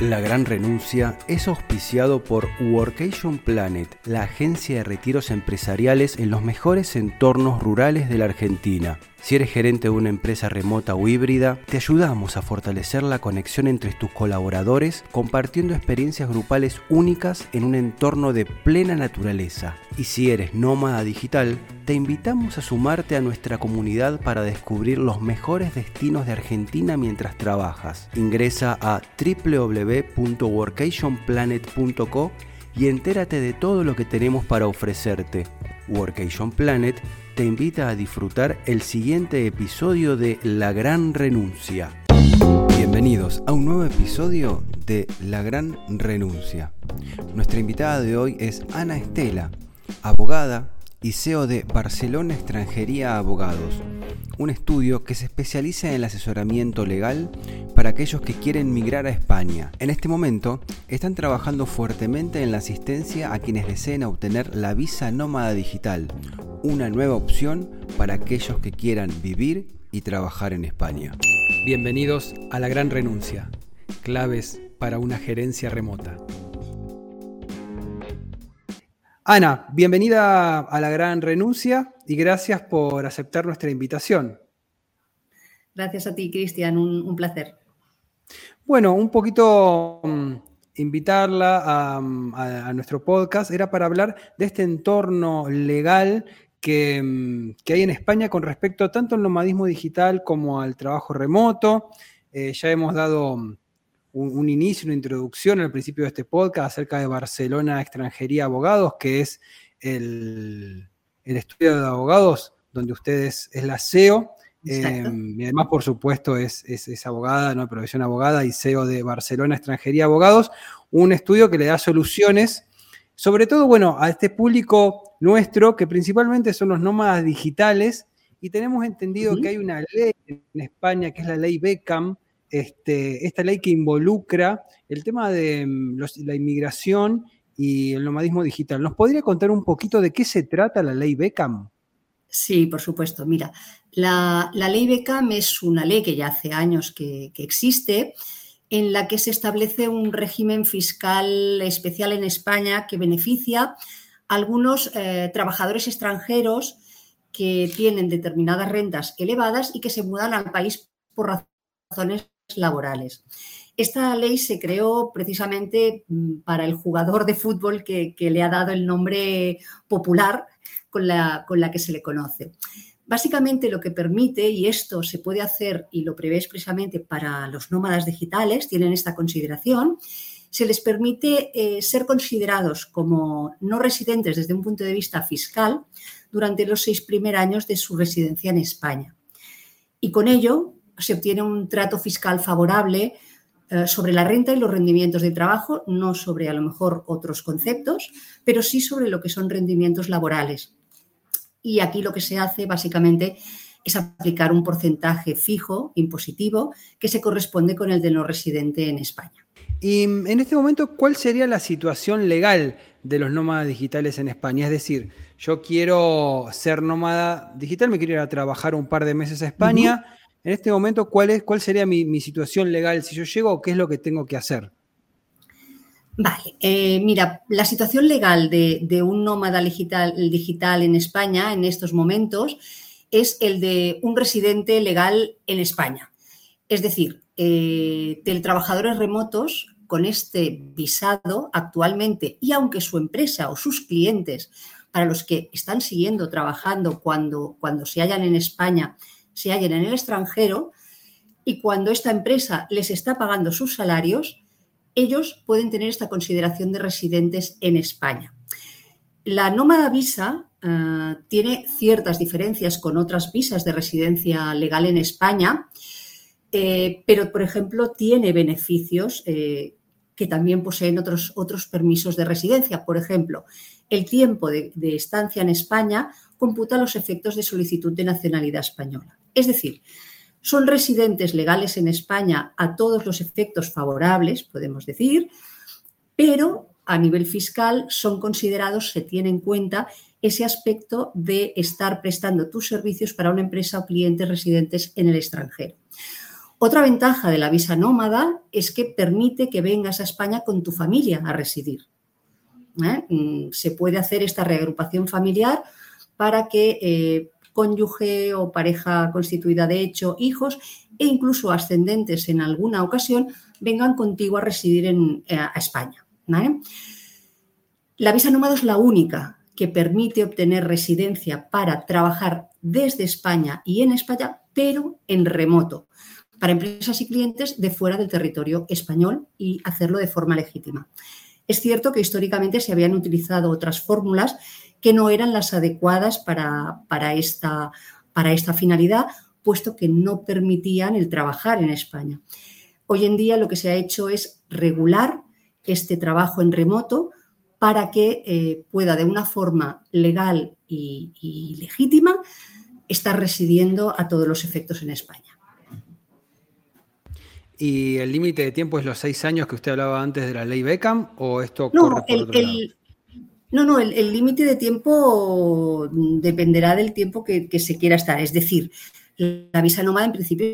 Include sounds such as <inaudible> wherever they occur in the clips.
La Gran Renuncia es auspiciado por Workation Planet, la agencia de retiros empresariales en los mejores entornos rurales de la Argentina. Si eres gerente de una empresa remota o híbrida, te ayudamos a fortalecer la conexión entre tus colaboradores compartiendo experiencias grupales únicas en un entorno de plena naturaleza. Y si eres nómada digital, te invitamos a sumarte a nuestra comunidad para descubrir los mejores destinos de Argentina mientras trabajas. Ingresa a www.workationplanet.co y entérate de todo lo que tenemos para ofrecerte. Workation Planet te invita a disfrutar el siguiente episodio de La Gran Renuncia. Bienvenidos a un nuevo episodio de La Gran Renuncia. Nuestra invitada de hoy es Ana Estela, abogada y CEO de Barcelona Extranjería Abogados, un estudio que se especializa en el asesoramiento legal para aquellos que quieren migrar a España. En este momento están trabajando fuertemente en la asistencia a quienes deseen obtener la visa nómada digital, una nueva opción para aquellos que quieran vivir y trabajar en España. Bienvenidos a La Gran Renuncia, claves para una gerencia remota. Ana, bienvenida a La Gran Renuncia y gracias por aceptar nuestra invitación. Gracias a ti, Cristian, un, placer. Bueno, un poquito mm, invitarla a, nuestro podcast era para hablar de este entorno legal Mm, que, hay en España con respecto tanto al nomadismo digital como al trabajo remoto. Eh, ya hemos dado mm, un, inicio, una introducción al principio de este podcast acerca de Barcelona Extranjería Abogados, que es el, estudio de abogados donde ustedes es la CEO. Em, y además, por supuesto, es, es, abogada, ¿no? profesión abogada y CEO de Barcelona Extranjería Abogados, un estudio que le da soluciones sobre todo, bueno, a este público nuestro, que principalmente son los nómadas digitales, y tenemos entendido que hay una ley en España, que es la ley Beckham, este, esta ley que involucra el tema de mm, la inmigración y el nomadismo digital. ¿Nos podría contar un poquito de qué se trata la ley Beckham? Sí, por supuesto. Mira, la, ley Beckham es una ley que ya hace años que, que existe en la que se establece un régimen fiscal especial en España que beneficia a algunos eh, trabajadores extranjeros que tienen determinadas rentas elevadas y que se mudan al país por razones laborales. Esta ley se creó precisamente mm, para el jugador de fútbol que, le ha dado el nombre popular con la, que se le conoce. Básicamente lo que permite, y esto se puede hacer y lo prevé expresamente para los nómadas digitales, tienen esta consideración, se les permite eh, ser considerados como no residentes desde un punto de vista fiscal durante los seis primeros años de su residencia en España. Y con ello se obtiene un trato fiscal favorable eh, sobre la renta y los rendimientos de trabajo, no sobre a lo mejor otros conceptos, pero sí sobre lo que son rendimientos laborales y aquí lo que se hace básicamente es aplicar un porcentaje fijo, impositivo, que se corresponde con el de no residente en España. Y en este momento, ¿cuál sería la situación legal de los nómadas digitales en España? Es decir, yo quiero ser nómada digital, me quiero ir a trabajar un par de meses a España. En este momento, ¿cuál, es, cuál sería mi, mi situación legal si yo llego o qué es lo que tengo que hacer? Vale, eh, mira, la situación legal de, un nómada digital, en España en estos momentos es el de un residente legal en España. Es decir, eh, trabajadores remotos con este visado actualmente y aunque su empresa o sus clientes para los que están siguiendo trabajando cuando, cuando se hallan en España, se hallen en el extranjero y cuando esta empresa les está pagando sus salarios, ellos pueden tener esta consideración de residentes en España. La nómada visa eh, tiene ciertas diferencias con otras visas de residencia legal en España, eh, pero, por ejemplo, tiene beneficios eh, que también poseen otros, otros permisos de residencia. Por ejemplo, el tiempo de, de estancia en España computa los efectos de solicitud de nacionalidad española. Es decir, son residentes legales en España a todos los efectos favorables, podemos decir, pero a nivel fiscal son considerados, se tiene en cuenta ese aspecto de estar prestando tus servicios para una empresa o clientes residentes en el extranjero. Otra ventaja de la visa nómada es que permite que vengas a España con tu familia a residir. ¿eh? Mm, se puede hacer esta reagrupación familiar para que eh, cónyuge o pareja constituida de hecho, hijos e incluso ascendentes en alguna ocasión vengan contigo a residir en, eh, a España. La visa nómada es la única que permite obtener residencia para trabajar desde España y en España, pero en remoto, para empresas y clientes de fuera del territorio español y hacerlo de forma legítima. Es cierto que históricamente se habían utilizado otras fórmulas que no eran las adecuadas para, para, esta, para esta finalidad, puesto que no permitían el trabajar en España. Hoy en día lo que se ha hecho es regular este trabajo en remoto para que eh, pueda de una forma legal y, legítima estar residiendo a todos los efectos en España. ¿Y el límite de tiempo es los seis años que usted hablaba antes de la ley Beckham o esto no, corre por otro lado? No, no, el límite de tiempo dependerá del tiempo que, se quiera estar. Es decir, la visa nómada en principio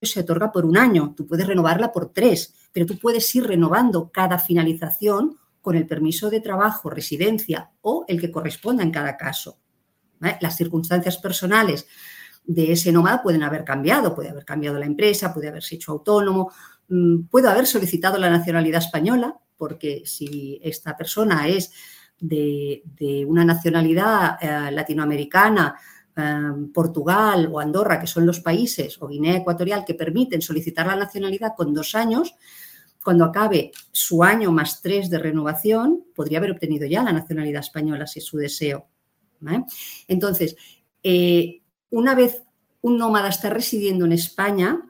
se otorga por un año, tú puedes renovarla por tres, pero tú puedes ir renovando cada finalización con el permiso de trabajo, residencia o el que corresponda en cada caso. Las circunstancias personales de ese nómada pueden haber cambiado, puede haber cambiado la empresa, puede haberse hecho autónomo, mm, puede haber solicitado la nacionalidad española, porque si esta persona es de, una nacionalidad eh, latinoamericana, eh, Portugal o Andorra, que son los países, o Guinea Ecuatorial, que permiten solicitar la nacionalidad con dos años, cuando acabe su año más tres de renovación, podría haber obtenido ya la nacionalidad española si es su deseo. Entonces, eh, una vez un nómada está residiendo en España,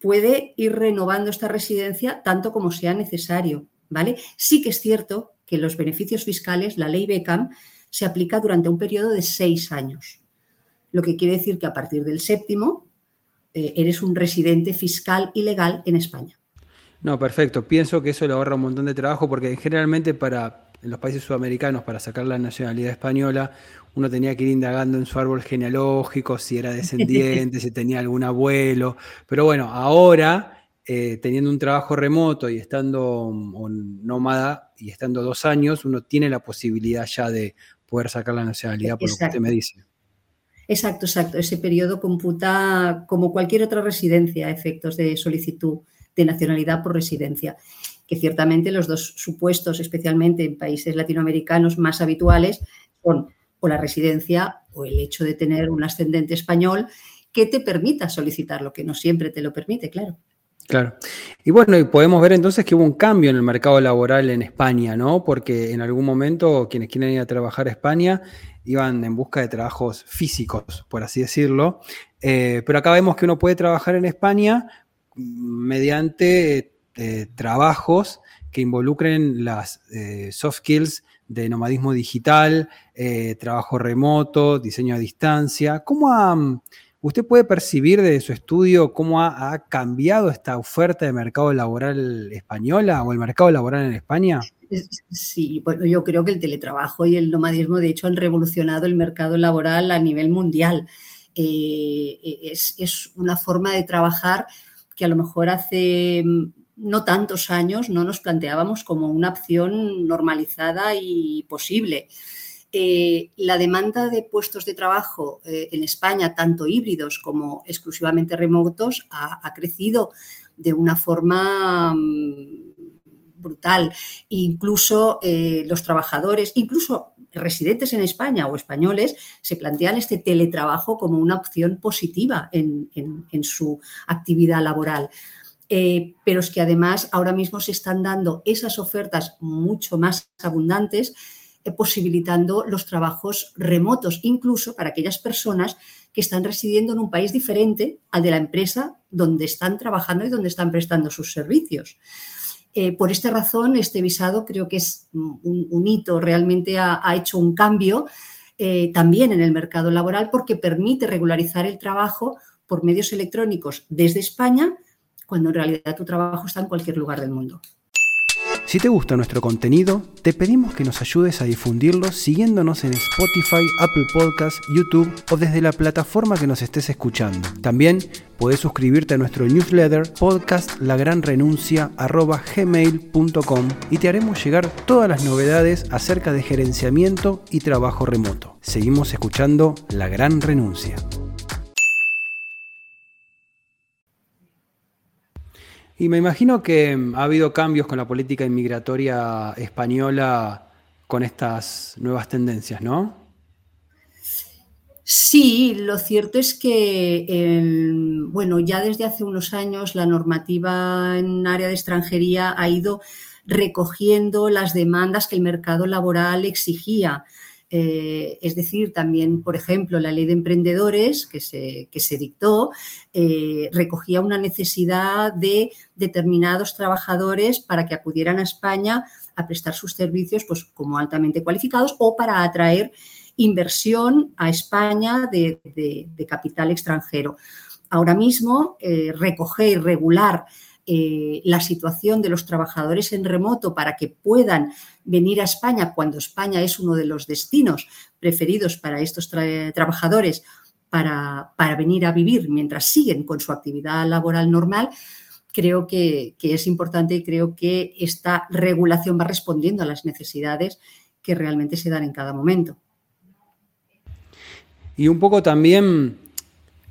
puede ir renovando esta residencia tanto como sea necesario. ¿vale? Sí que es cierto que los beneficios fiscales, la ley Beckham, se aplica durante un periodo de seis años. Lo que quiere decir que a partir del séptimo eh, eres un residente fiscal y legal en España. No, perfecto. Pienso que eso le ahorra un montón de trabajo porque generalmente para en los países sudamericanos para sacar la nacionalidad española uno tenía que ir indagando en su árbol genealógico si era descendiente, <laughs> si tenía algún abuelo. Pero bueno, ahora eh, teniendo un trabajo remoto y estando nómada y estando dos años, uno tiene la posibilidad ya de poder sacar la nacionalidad por lo que usted me dice. Exacto, exacto. Ese periodo computa como cualquier otra residencia a efectos de solicitud de nacionalidad por residencia, que ciertamente los dos supuestos, especialmente en países latinoamericanos más habituales, son o la residencia o el hecho de tener un ascendente español que te permita solicitar lo que no siempre te lo permite, claro. Claro. Y bueno, y podemos ver entonces que hubo un cambio en el mercado laboral en España, ¿no? Porque en algún momento quienes quieren ir a trabajar a España iban en busca de trabajos físicos, por así decirlo. Eh, pero acá vemos que uno puede trabajar en España mediante eh, trabajos que involucren las eh, soft skills de nomadismo digital, trabajo remoto, diseño a distancia. ¿Cómo usted puede percibir desde su estudio cómo ha, cambiado esta oferta de mercado laboral española o el mercado laboral en España? Sí, bueno, yo creo que el teletrabajo y el nomadismo, de hecho, han revolucionado el mercado laboral a nivel mundial. es, es, una forma de trabajar que a lo mejor hace mm, no tantos años no nos planteábamos como una opción normalizada y posible. Eh, la demanda de puestos de trabajo eh, en España, tanto híbridos como exclusivamente remotos, ha, crecido de una forma mm, brutal. Incluso eh, los trabajadores, incluso residentes en España o españoles, se plantean este teletrabajo como una opción positiva en, su actividad laboral. Pero es que además ahora mismo se están dando esas ofertas mucho más abundantes, posibilitando los trabajos remotos, incluso para aquellas personas que están residiendo en un país diferente al de la empresa donde están trabajando y donde están prestando sus servicios. Eh, por esta razón, este visado creo que es un, hito, realmente ha, hecho un cambio eh, también en el mercado laboral porque permite regularizar el trabajo por medios electrónicos desde España, cuando en realidad tu trabajo está en cualquier lugar del mundo. Si te gusta nuestro contenido, te pedimos que nos ayudes a difundirlo siguiéndonos en Spotify, Apple Podcasts, YouTube o desde la plataforma que nos estés escuchando. También puedes suscribirte a nuestro newsletter podcastlagranrenuncia.gmail.com y te haremos llegar todas las novedades acerca de gerenciamiento y trabajo remoto. Seguimos escuchando La Gran Renuncia. Y me imagino que mm, ha habido cambios con la política inmigratoria española con estas nuevas tendencias, ¿no? Sí, lo cierto es que, bueno, ya desde hace unos años la normativa en área de extranjería ha ido recogiendo las demandas que el mercado laboral exigía. Eh, es decir, también, por ejemplo, la ley de emprendedores que se, se dictó eh, recogía una necesidad de determinados trabajadores para que acudieran a España a prestar sus servicios pues, como altamente cualificados o para atraer inversión a España de, capital extranjero. Ahora mismo, eh, recoger y regular eh, la situación de los trabajadores en remoto para que puedan venir a España cuando España es uno de los destinos preferidos para estos trabajadores para, venir a vivir mientras siguen con su actividad laboral normal, creo que, es importante y creo que esta regulación va respondiendo a las necesidades que realmente se dan en cada momento. Y un poco también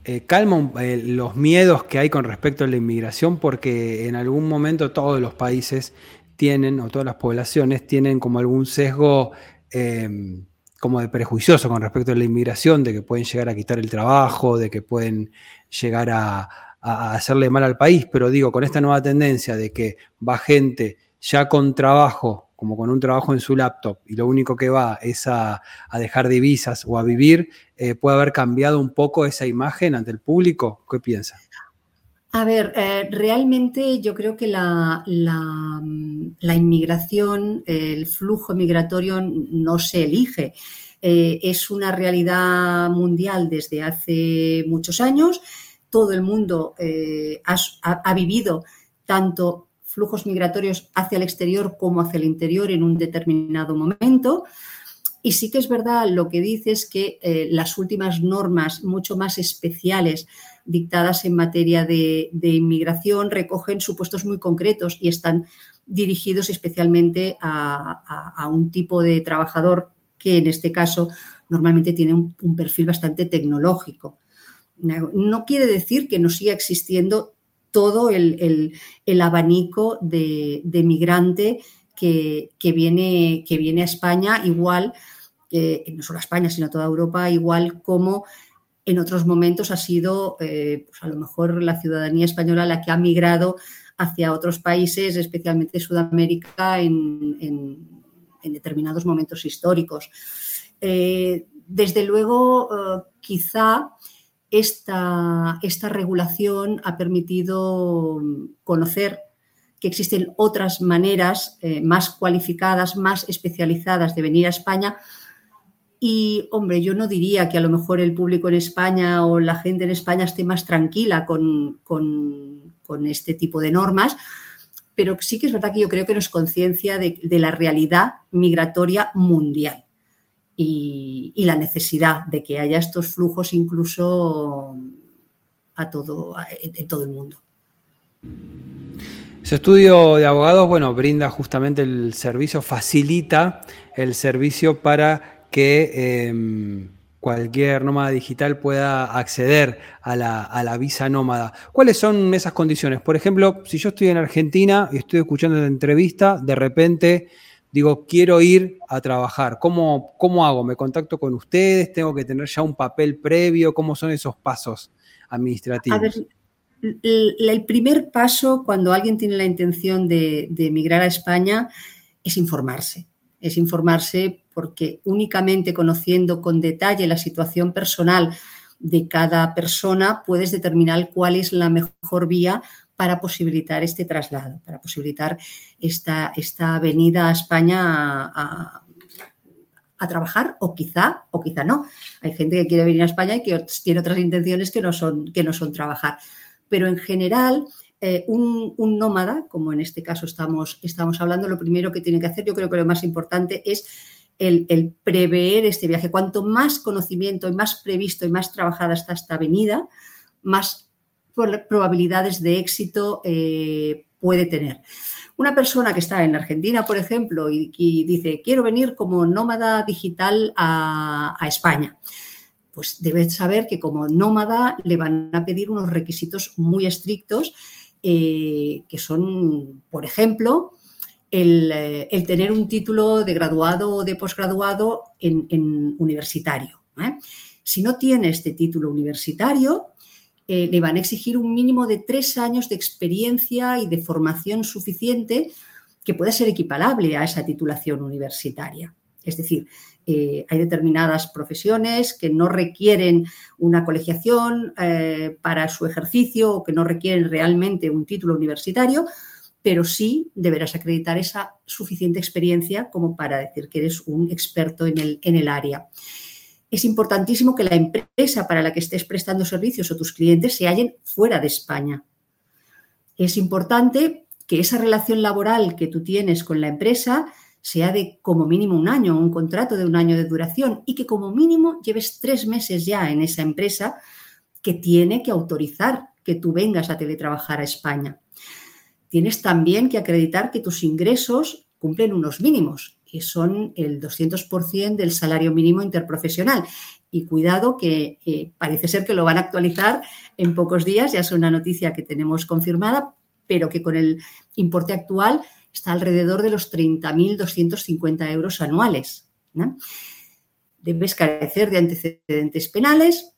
eh, calma eh, los miedos que hay con respecto a la inmigración porque en algún momento todos los países tienen, o todas las poblaciones tienen como algún sesgo em, como de prejuicioso con respecto a la inmigración, de que pueden llegar a quitar el trabajo, de que pueden llegar a, a hacerle mal al país, pero digo, con esta nueva tendencia de que va gente ya con trabajo como con un trabajo en su laptop y lo único que va es a, dejar divisas o a vivir, eh, puede haber cambiado un poco esa imagen ante el público? ¿Qué piensa? A ver, eh, realmente yo creo que la, la, inmigración, el flujo migratorio no se elige. Eh, es una realidad mundial desde hace muchos años. Todo el mundo ha, ha, vivido tanto flujos migratorios hacia el exterior como hacia el interior en un determinado momento. Y sí que es verdad lo que dice es que eh, las últimas normas mucho más especiales dictadas en materia de, inmigración recogen supuestos muy concretos y están dirigidos especialmente a, un tipo de trabajador que en este caso normalmente tiene un perfil bastante tecnológico. No quiere decir que no siga existiendo todo el, abanico de, migrante que, viene, que viene a España, igual, no solo a España, sino a toda Europa, igual como en otros momentos ha sido eh, pues a lo mejor la ciudadanía española la que ha migrado hacia otros países, especialmente Sudamérica, en, determinados momentos históricos. Eh, desde luego, eh, quizá esta, esta regulación ha permitido conocer que existen otras maneras eh, más cualificadas, más especializadas de venir a España. Y, hombre, yo no diría que a lo mejor el público en España o la gente en España esté más tranquila con, este tipo de normas, pero sí que es verdad que yo creo que nos conciencia de la realidad migratoria mundial y, la necesidad de que haya estos flujos incluso a todo, en todo el mundo. Su estudio de abogados, bueno, brinda justamente el servicio, facilita el servicio para que em, cualquier nómada digital pueda acceder a la, a la, visa nómada. ¿Cuáles son esas condiciones? Por ejemplo, si yo estoy en Argentina y estoy escuchando la entrevista, de repente digo, quiero ir a trabajar. ¿Cómo, ¿Cómo hago? ¿Me contacto con ustedes? ¿Tengo que tener ya un papel previo? ¿Cómo son esos pasos administrativos? A ver, el primer paso cuando alguien tiene la intención de, de emigrar a España es informarse. Es informarse porque únicamente conociendo con detalle la situación personal de cada persona puedes determinar cuál es la mejor vía para posibilitar este traslado, para posibilitar esta, esta venida a España a, trabajar o quizá o quizá no. Hay gente que quiere venir a España y que tiene otras intenciones que no son, que no son trabajar. Pero en general eh, un, nómada, como en este caso estamos, estamos hablando, lo primero que tiene que hacer, yo creo que lo más importante es el, prever este viaje. Cuanto más conocimiento y más previsto y más trabajada está esta venida, más probabilidades de éxito eh, puede tener. Una persona que está en Argentina, por ejemplo, y, dice, quiero venir como nómada digital a, España, pues debe saber que como nómada le van a pedir unos requisitos muy estrictos, eh, que son, por ejemplo, eh, el, tener un título de graduado o de posgraduado en, universitario. Si no tiene este título universitario, eh, le van a exigir un mínimo de tres años de experiencia y de formación suficiente que pueda ser equiparable a esa titulación universitaria. Es decir, hay determinadas profesiones que no requieren una colegiación para su ejercicio o que no requieren realmente un título universitario, pero sí deberás acreditar esa suficiente experiencia como para decir que eres un experto en el, en el área. Es importantísimo que la empresa para la que estés prestando servicios o tus clientes se hallen fuera de España. Es importante que esa relación laboral que tú tienes con la empresa sea de como mínimo un año, un contrato de un año de duración y que como mínimo lleves tres meses ya en esa empresa que tiene que autorizar que tú vengas a teletrabajar a España tienes también que acreditar que tus ingresos cumplen unos mínimos, que son el 200% del salario mínimo interprofesional. Y cuidado que eh, parece ser que lo van a actualizar en pocos días, ya es una noticia que tenemos confirmada, pero que con el importe actual está alrededor de los 30.250 euros anuales. Debes carecer de antecedentes penales,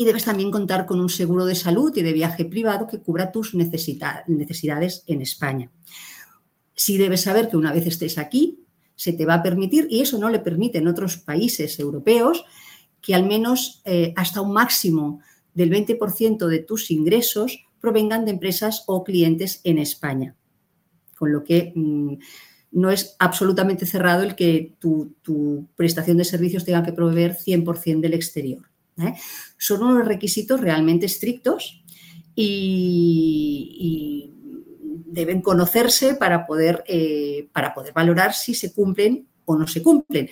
y debes también contar con un seguro de salud y de viaje privado que cubra tus necesidades en España. Sí debes saber que una vez estés aquí, se te va a permitir, y eso no le permite en otros países europeos, que al menos eh, hasta un máximo del 20% de tus ingresos provengan de empresas o clientes en España. Con lo que mm, no es absolutamente cerrado el que tu, tu prestación de servicios tenga que proveer 100% del exterior. ¿eh? Son unos requisitos realmente estrictos y, deben conocerse para poder, eh, para poder valorar si se cumplen o no se cumplen.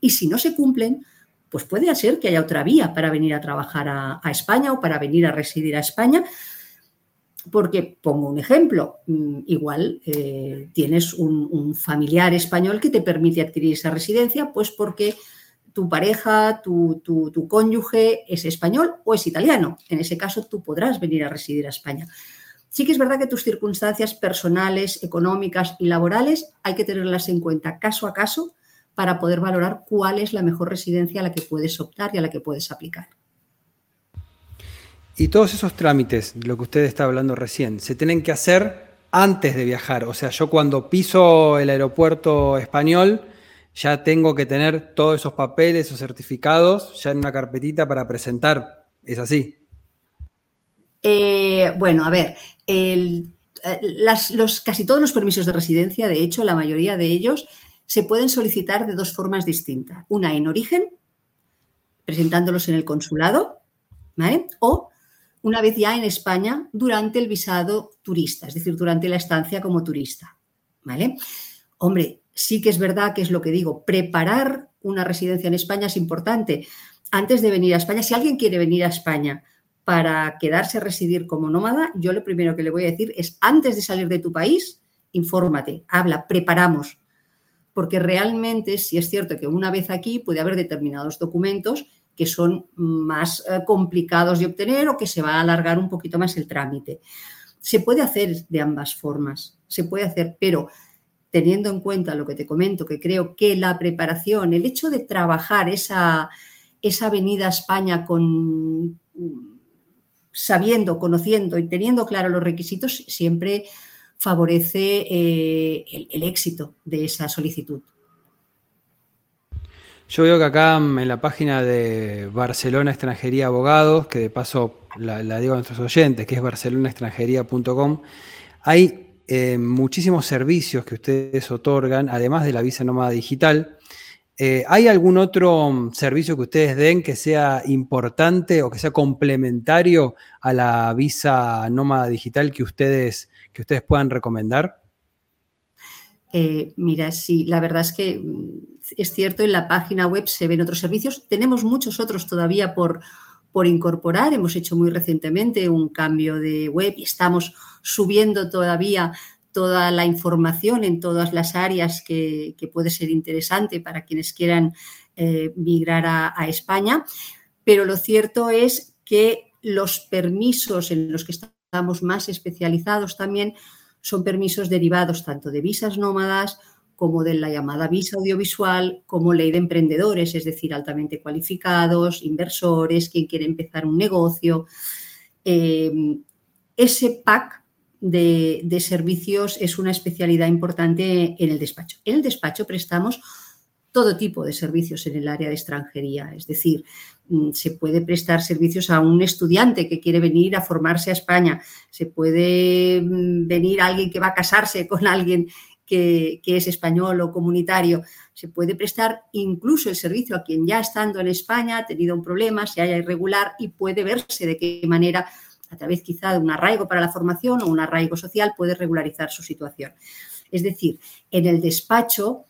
Y si no se cumplen, pues puede ser que haya otra vía para venir a trabajar a, España o para venir a residir a España. Porque, pongo un ejemplo, mm, igual eh, tienes un, familiar español que te permite adquirir esa residencia, pues porque tu pareja, tu, cónyuge es español o es italiano. En ese caso, tú podrás venir a residir a España. Sí que es verdad que tus circunstancias personales, económicas y laborales hay que tenerlas en cuenta caso a caso para poder valorar cuál es la mejor residencia a la que puedes optar y a la que puedes aplicar. Y todos esos trámites, lo que usted está hablando recién, se tienen que hacer antes de viajar. O sea, yo cuando piso el aeropuerto español, ya tengo que tener todos esos papeles, esos certificados, ya en una carpetita para presentar. ¿Es así? Eh, bueno, a ver, eh, los, casi todos los permisos de residencia, de hecho, la mayoría de ellos se pueden solicitar de dos formas distintas. Una en origen, presentándolos en el consulado, ¿vale? O una vez ya en España durante el visado turista, es decir, durante la estancia como turista, ¿vale? Hombre, sí que es verdad que es lo que digo, preparar una residencia en España es importante. Antes de venir a España, si alguien quiere venir a España para quedarse a residir como nómada, yo lo primero que le voy a decir es, antes de salir de tu país, infórmate, habla, preparamos. Porque realmente, si es cierto que una vez aquí puede haber determinados documentos que son más eh, complicados de obtener o que se va a alargar un poquito más el trámite. Se puede hacer de ambas formas, se puede hacer, pero teniendo en cuenta lo que te comento, que creo que la preparación, el hecho de trabajar esa, esa venida a España con sabiendo, conociendo y teniendo claro los requisitos, siempre favorece eh, el, éxito de esa solicitud. Yo veo que acá en la página de Barcelona Extranjería Abogados, que de paso la, la digo a nuestros oyentes, que es barcelonaextranjería.com, hay eh, muchísimos servicios que ustedes otorgan, además de la visa nómada digital. Eh, ¿Hay algún otro mm, servicio que ustedes den que sea importante o que sea complementario a la visa nómada digital que ustedes, que ustedes puedan recomendar? Eh, mira, sí, la verdad es que mm, es cierto, en la página web se ven otros servicios. Tenemos muchos otros todavía por, por incorporar. Hemos hecho muy recientemente un cambio de web y estamos subiendo todavía toda la información en todas las áreas que, puede ser interesante para quienes quieran eh, migrar a, España. Pero lo cierto es que los permisos en los que estamos más especializados también son permisos derivados tanto de visas nómadas como de la llamada visa audiovisual, como ley de emprendedores, es decir, altamente cualificados, inversores, quien quiere empezar un negocio. Eh, ese pack de, servicios es una especialidad importante en el despacho. En el despacho prestamos todo tipo de servicios en el área de extranjería, es decir, mm, se puede prestar servicios a un estudiante que quiere venir a formarse a España, se puede mm, venir alguien que va a casarse con alguien que, que, es español o comunitario. Se puede prestar incluso el servicio a quien ya estando en España ha tenido un problema, se haya irregular y puede verse de qué manera a través quizá de un arraigo para la formación o un arraigo social, puede regularizar su situación. Es decir, en el despacho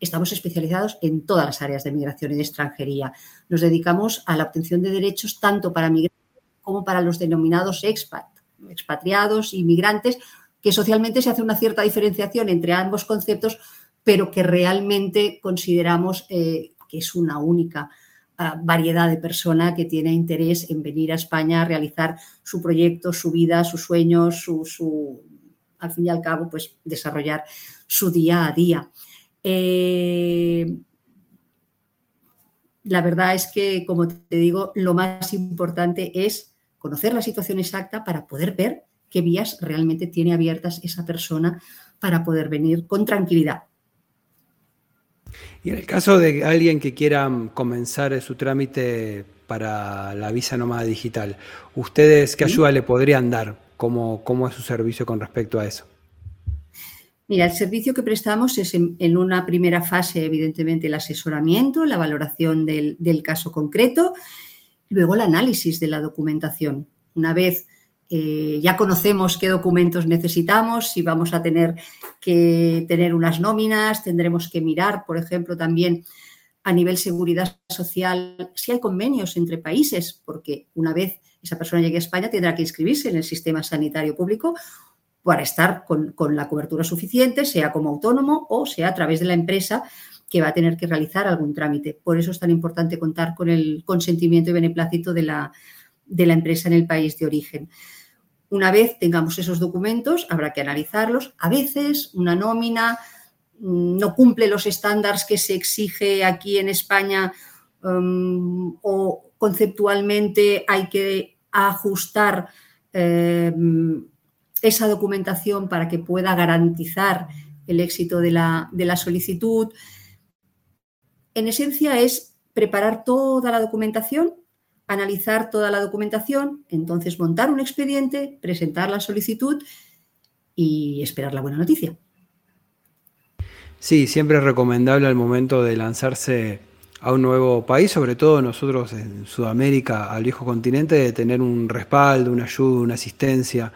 estamos especializados en todas las áreas de migración y de extranjería. Nos dedicamos a la obtención de derechos tanto para migrantes como para los denominados expat, expatriados, inmigrantes, que socialmente se hace una cierta diferenciación entre ambos conceptos, pero que realmente consideramos eh, que es una única variedad de persona que tiene interés en venir a España a realizar su proyecto, su vida, sus sueños, su, al fin y al cabo, pues desarrollar su día a día. Eh, la verdad es que, como te digo, lo más importante es conocer la situación exacta para poder ver qué vías realmente tiene abiertas esa persona para poder venir con tranquilidad. Y en el caso de alguien que quiera comenzar su trámite para la visa nómada digital, ¿ustedes qué ayuda le podrían dar? ¿Cómo, ¿Cómo, es su servicio con respecto a eso? Mira, el servicio que prestamos es en, una primera fase, evidentemente, el asesoramiento, la valoración del, del caso concreto, luego el análisis de la documentación. Una vez eh, ya conocemos qué documentos necesitamos, si vamos a tener que tener unas nóminas, tendremos que mirar, por ejemplo, también a nivel seguridad social, si hay convenios entre países, porque una vez esa persona llegue a España tendrá que inscribirse en el sistema sanitario público para estar con, con la cobertura suficiente, sea como autónomo o sea a través de la empresa que va a tener que realizar algún trámite. Por eso es tan importante contar con el consentimiento y beneplácito de la, de la empresa en el país de origen. Una vez tengamos esos documentos, habrá que analizarlos. A veces una nómina mm, no cumple los estándares que se exige aquí en España um, o conceptualmente hay que ajustar eh, esa documentación para que pueda garantizar el éxito de la, de la solicitud. En esencia es preparar toda la documentación analizar toda la documentación, entonces montar un expediente, presentar la solicitud y esperar la buena noticia. Sí, siempre es recomendable al momento de lanzarse a un nuevo país, sobre todo nosotros en Sudamérica, al viejo continente, de tener un respaldo, una ayuda, una asistencia,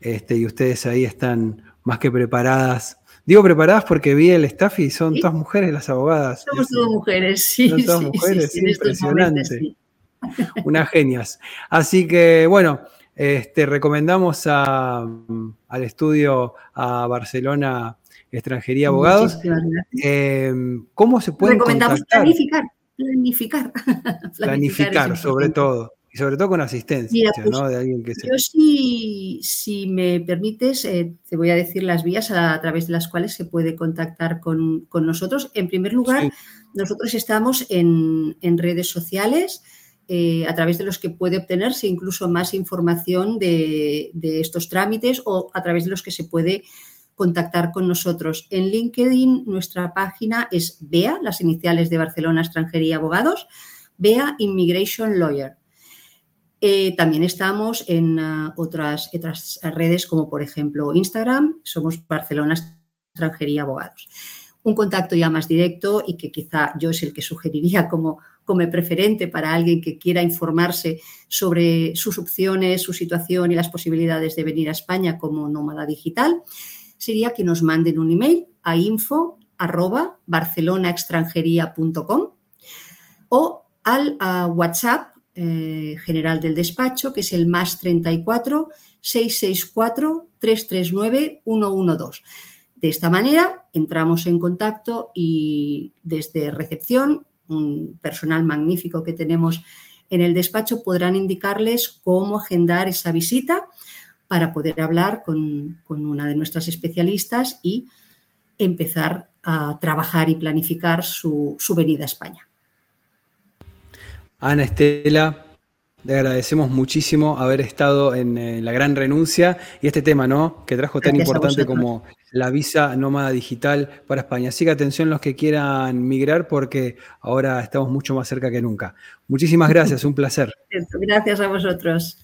este, y ustedes ahí están más que preparadas. Digo preparadas porque vi el staff y son todas mujeres las abogadas. Somos todas mujeres, sí. Son todas mujeres, impresionante <laughs> unas genias. Así que bueno, este, recomendamos al estudio a Barcelona Extranjería Abogados. Em, ¿Cómo se puede Recomendamos planificar, planificar. <laughs> planificar, sobre todo. Y sobre todo con asistencia, pues, ¿no? De alguien que Yo si, si me permites, eh, te voy a decir las vías a, través de las cuales se puede contactar con, nosotros. En primer lugar, nosotros estamos en, en redes sociales, eh, a través de los que puede obtenerse incluso más información de, estos trámites o a través de los que se puede contactar con nosotros. En LinkedIn nuestra página es BEA, las iniciales de Barcelona Extranjería Abogados, BEA Immigration Lawyer. Eh, también estamos en uh, otras, otras redes como por ejemplo Instagram, somos Barcelona Extranjería Abogados. un contacto ya más directo y que quizá yo es el que sugeriría como, como preferente para alguien que quiera informarse sobre sus opciones, su situación y las posibilidades de venir a España como nómada digital, sería que nos manden un email a info arroba barcelonaextranjería.com o al WhatsApp eh, general del despacho, que es el más 34 664 339 112. De esta manera entramos en contacto y desde recepción, un personal magnífico que tenemos en el despacho, podrán indicarles cómo agendar esa visita para poder hablar con, una de nuestras especialistas y empezar a trabajar y planificar su, su venida a España. Ana Estela, le agradecemos muchísimo haber estado en, eh, la gran renuncia y este tema, ¿no? Que trajo tan importante como la visa nómada digital para España. Así que atención los que quieran migrar porque ahora estamos mucho más cerca que nunca. Muchísimas <laughs> gracias, un placer. Gracias a vosotros.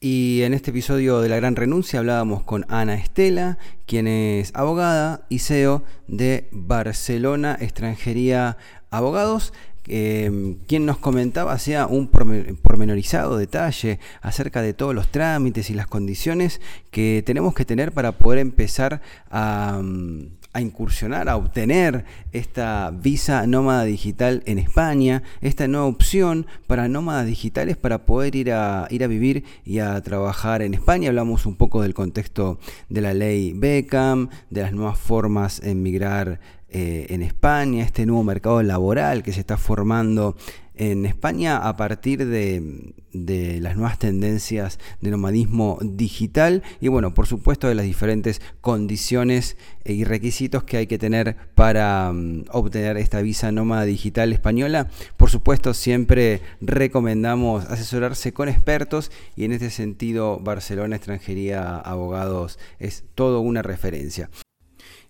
Y en este episodio de La Gran Renuncia hablábamos con Ana Estela, quien es abogada y CEO de Barcelona Extranjería Abogados, eh, quien nos comentaba hacía un pormenorizado detalle acerca de todos los trámites y las condiciones que tenemos que tener para poder empezar a, mm, a incursionar, a obtener esta visa nómada digital en España, esta nueva opción para nómadas digitales para poder ir a, ir a vivir y a trabajar en España. Hablamos un poco del contexto de la ley Beckham, de las nuevas formas en migrar eh, en España, este nuevo mercado laboral que se está formando en España a partir de, las nuevas tendencias de nomadismo digital y bueno, por supuesto de las diferentes condiciones y requisitos que hay que tener para mm, obtener esta visa nómada digital española. Por supuesto, siempre recomendamos asesorarse con expertos y en este sentido Barcelona Extranjería Abogados es todo una referencia.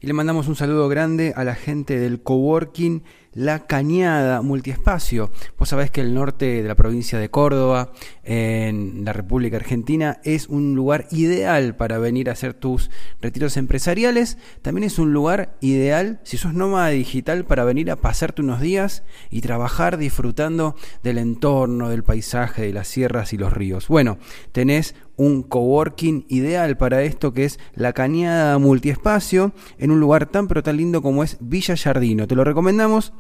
Y le mandamos un saludo grande a la gente del coworking La Cañada Multiespacio. Vos sabés que el norte de la provincia de Córdoba, en la República Argentina, es un lugar ideal para venir a hacer tus retiros empresariales. También es un lugar ideal, si sos nómada digital, para venir a pasarte unos días y trabajar disfrutando del entorno, del paisaje, de las sierras y los ríos. Bueno, tenés un coworking ideal para esto que es la Cañada Multiespacio en un lugar tan pero tan lindo como es Villa Jardino. Te lo recomendamos.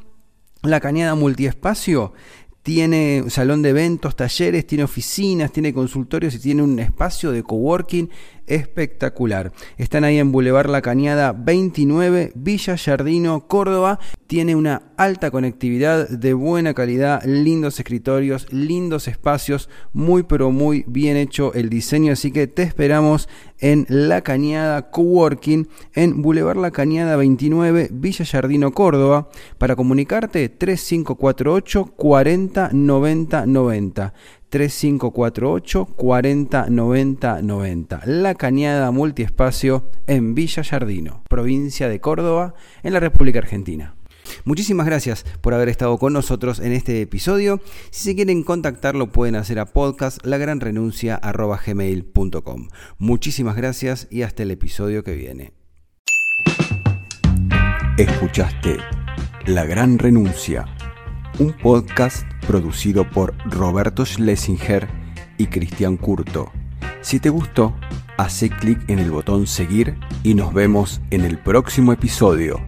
La Cañada Multiespacio tiene salón de eventos, talleres, tiene oficinas, tiene consultorios y tiene un espacio de coworking espectacular. Están ahí en Boulevard La Cañada 29, Villa Jardino, Córdoba. Tiene una alta conectividad de buena calidad, lindos escritorios, lindos espacios, muy pero muy bien hecho el diseño, así que te esperamos en La Cañada Coworking en Boulevard La Cañada 29, Villa Jardino, Córdoba. Para comunicarte 3548 40 90 90. 3548 40 90 90. La Cañada Multiespacio en Villa Jardino, provincia de Córdoba, en la República Argentina. Muchísimas gracias por haber estado con nosotros en este episodio. Si se quieren contactar lo pueden hacer a podcastlagranrenuncia.gmail.com Muchísimas gracias y hasta el episodio que viene. Escuchaste La Gran Renuncia un podcast producido por Roberto Schlesinger y Cristian Curto. Si te gustó, hace clic en el botón seguir y nos vemos en el próximo episodio.